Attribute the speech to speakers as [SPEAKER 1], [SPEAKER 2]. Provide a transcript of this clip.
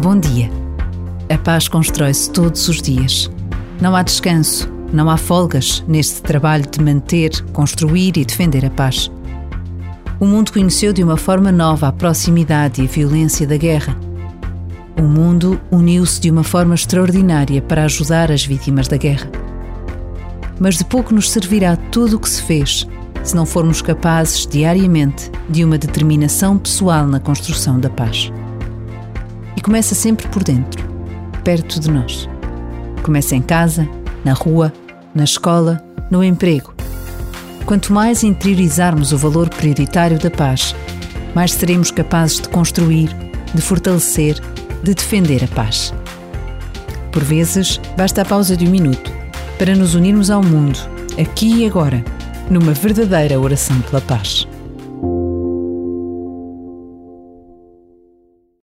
[SPEAKER 1] Bom dia. A paz constrói-se todos os dias. Não há descanso, não há folgas neste trabalho de manter, construir e defender a paz. O mundo conheceu de uma forma nova a proximidade e a violência da guerra. O mundo uniu-se de uma forma extraordinária para ajudar as vítimas da guerra. Mas de pouco nos servirá tudo o que se fez se não formos capazes diariamente de uma determinação pessoal na construção da paz. E começa sempre por dentro, perto de nós. Começa em casa, na rua, na escola, no emprego. Quanto mais interiorizarmos o valor prioritário da paz, mais seremos capazes de construir, de fortalecer, de defender a paz. Por vezes, basta a pausa de um minuto para nos unirmos ao mundo, aqui e agora, numa verdadeira oração pela paz.